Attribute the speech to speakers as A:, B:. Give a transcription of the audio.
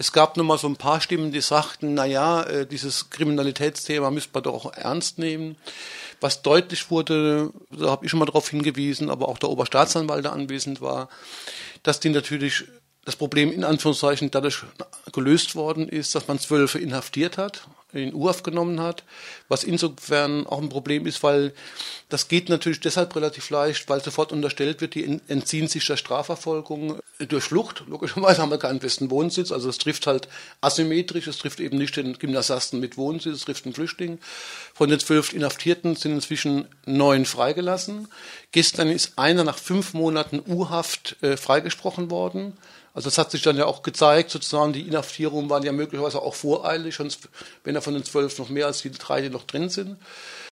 A: Es gab nur mal so ein paar Stimmen, die sagten, na ja, äh, dieses Kriminalitätsthema müsste man doch auch ernst nehmen. Was deutlich wurde, da habe ich schon mal darauf hingewiesen, aber auch der Oberstaatsanwalt, der anwesend war, dass die natürlich das Problem in Anführungszeichen dadurch gelöst worden ist, dass man Zwölfe inhaftiert hat, in Urhaft genommen hat, was insofern auch ein Problem ist, weil das geht natürlich deshalb relativ leicht, weil sofort unterstellt wird, die entziehen sich der Strafverfolgung durch Flucht. Logischerweise haben wir keinen festen Wohnsitz, also es trifft halt asymmetrisch, es trifft eben nicht den Gymnasiasten mit Wohnsitz, es trifft einen Flüchtling. Von den zwölf Inhaftierten sind inzwischen neun freigelassen. Gestern ist einer nach fünf Monaten Urhaft äh, freigesprochen worden. Also das hat sich dann ja auch gezeigt, sozusagen die Inhaftierungen waren ja möglicherweise auch voreilig, sonst wenn er von den zwölf noch mehr als die drei, die noch drin sind.